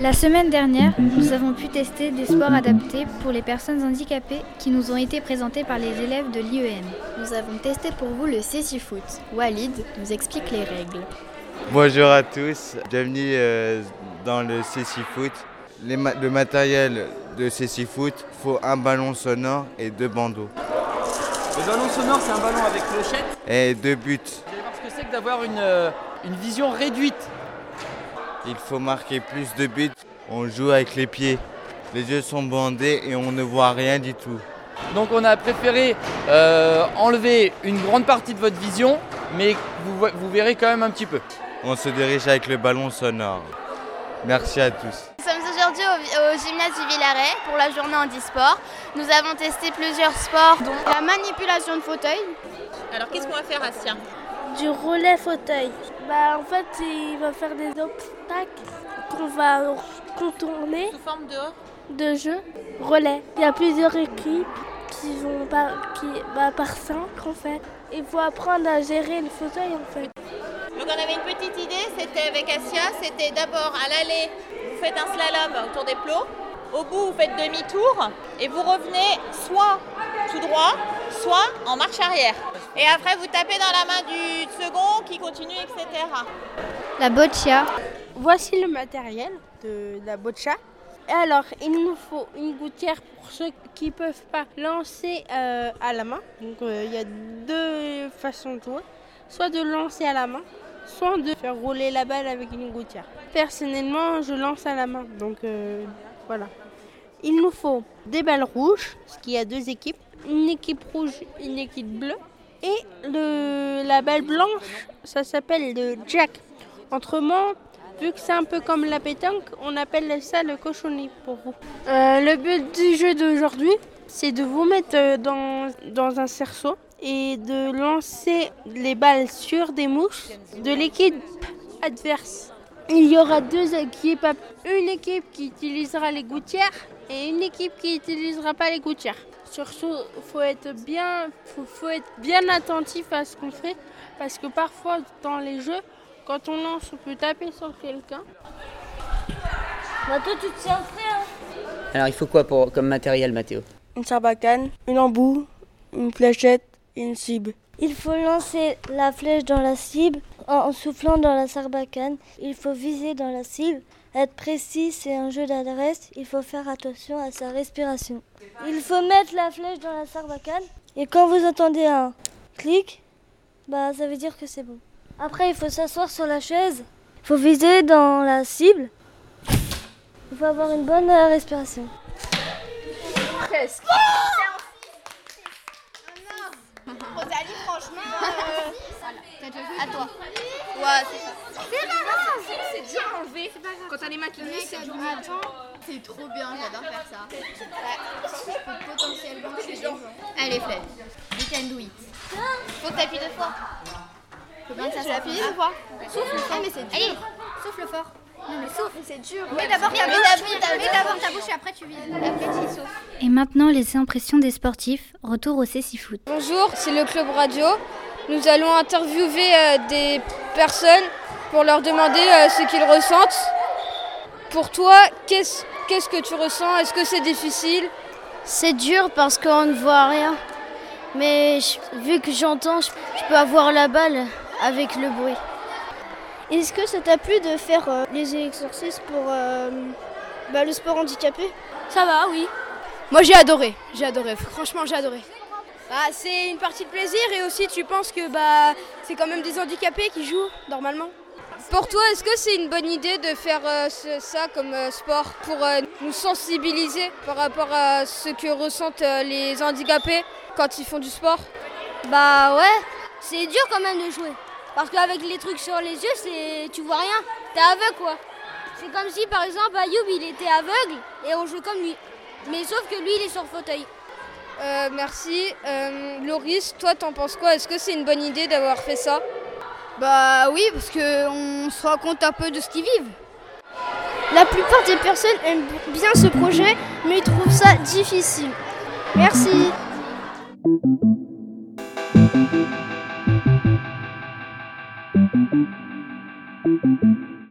La semaine dernière, nous avons pu tester des sports adaptés pour les personnes handicapées qui nous ont été présentés par les élèves de l'IEN. Nous avons testé pour vous le Foot. Walid nous explique les règles. Bonjour à tous, bienvenue euh, dans le Foot. le matériel de Foot, il faut un ballon sonore et deux bandeaux. Le ballon sonore, c'est un ballon avec clochette. Et deux buts. Vous allez voir ce que c'est que d'avoir une, euh, une vision réduite. Il faut marquer plus de buts. On joue avec les pieds. Les yeux sont bandés et on ne voit rien du tout. Donc on a préféré euh, enlever une grande partie de votre vision, mais vous, vous verrez quand même un petit peu. On se dirige avec le ballon sonore. Merci à tous. Nous sommes aujourd'hui au, gymnase du Villaret pour la journée handisport. Nous avons testé plusieurs sports, dont la manipulation de fauteuil. Alors qu'est-ce qu'on va faire, Assia Du relais fauteuil. Bah, en fait, il va faire des obstacles qu'on va contourner. Sous forme de De jeu. Relais. Il y a plusieurs équipes qui vont par, qui, bah, par cinq en fait. Il faut apprendre à gérer le fauteuil en fait. Donc on avait une petite idée, c'était avec Asia, c'était d'abord à l'aller, vous faites un slalom autour des plots, au bout vous faites demi-tour et vous revenez soit tout droit, soit en marche arrière. Et après vous tapez dans la main du second qui continue, etc. La boccia. Voici le matériel de la boccia. Et alors, il nous faut une gouttière pour ceux qui ne peuvent pas lancer euh, à la main. Donc, euh, il y a deux façons de jouer. Soit de lancer à la main, soit de faire rouler la balle avec une gouttière. Personnellement, je lance à la main, donc euh, voilà. Il nous faut des balles rouges, parce qu'il y a deux équipes, une équipe rouge, une équipe bleue, et le, la balle blanche, ça s'appelle le jack. Autrement, vu que c'est un peu comme la pétanque, on appelle ça le cochonnet pour vous. Euh, le but du jeu d'aujourd'hui, c'est de vous mettre euh, dans, dans un cerceau et de lancer les balles sur des mouches de l'équipe adverse. Il y aura deux équipes, une équipe qui utilisera les gouttières et une équipe qui n'utilisera pas les gouttières. Surtout, faut être bien, faut, être bien attentif à ce qu'on fait parce que parfois dans les jeux, quand on lance, on peut taper sur quelqu'un. Bah toi, tu te tiens prêt hein? Alors, il faut quoi pour, comme matériel, Mathéo? Une sarbacane, une embout, une fléchette, une cible. Il faut lancer la flèche dans la cible en soufflant dans la sarbacane. Il faut viser dans la cible. Être précis, c'est un jeu d'adresse. Il faut faire attention à sa respiration. Il faut mettre la flèche dans la sarbacane. Et quand vous entendez un clic, bah ça veut dire que c'est bon. Après, il faut s'asseoir sur la chaise. Il faut viser dans la cible. Il faut avoir une bonne respiration. Presque. Rosalie, franchement. À toi. Ouais, c'est C'est dur à enlever. Quand t'as les mains qui glissent, c'est dur. C'est trop bien, j'adore faire ça. Je peux potentiellement tuer Allez, Flemme. You can do it. Faut que t'appuies deux fois. Faut bien que ça s'appuie deux fois. Souffle fort. mais c'est dur. Allez, souffle fort. Non mais souffle, c'est dur. Mets d'abord ta bouche, mets d'abord ta bouche et après tu. Et maintenant les impressions des sportifs. Retour au Foot. Bonjour, c'est le club radio. Nous allons interviewer euh, des personnes pour leur demander euh, ce qu'ils ressentent. Pour toi, qu'est-ce qu'est-ce que tu ressens? Est-ce que c'est difficile? C'est dur parce qu'on ne voit rien. Mais vu que j'entends, je peux avoir la balle avec le bruit. Est-ce que ça t'a plu de faire euh, les exercices pour euh, bah, le sport handicapé? Ça va, oui. Moi j'ai adoré, j'ai adoré, franchement j'ai adoré. Bah, c'est une partie de plaisir et aussi tu penses que bah, c'est quand même des handicapés qui jouent normalement. Pour toi, est-ce que c'est une bonne idée de faire euh, ça comme sport pour nous sensibiliser par rapport à ce que ressentent les handicapés quand ils font du sport? Bah ouais, c'est dur quand même de jouer. Parce qu'avec les trucs sur les yeux, c'est tu vois rien. T'es aveugle quoi. C'est comme si par exemple Ayoub il était aveugle et on joue comme lui. Mais sauf que lui il est sur le fauteuil. Euh, merci. Euh, Loris, toi t'en penses quoi? Est-ce que c'est une bonne idée d'avoir fait ça? Bah oui, parce qu'on se rend compte un peu de ce qu'ils vivent. La plupart des personnes aiment bien ce projet, mais ils trouvent ça difficile. Merci.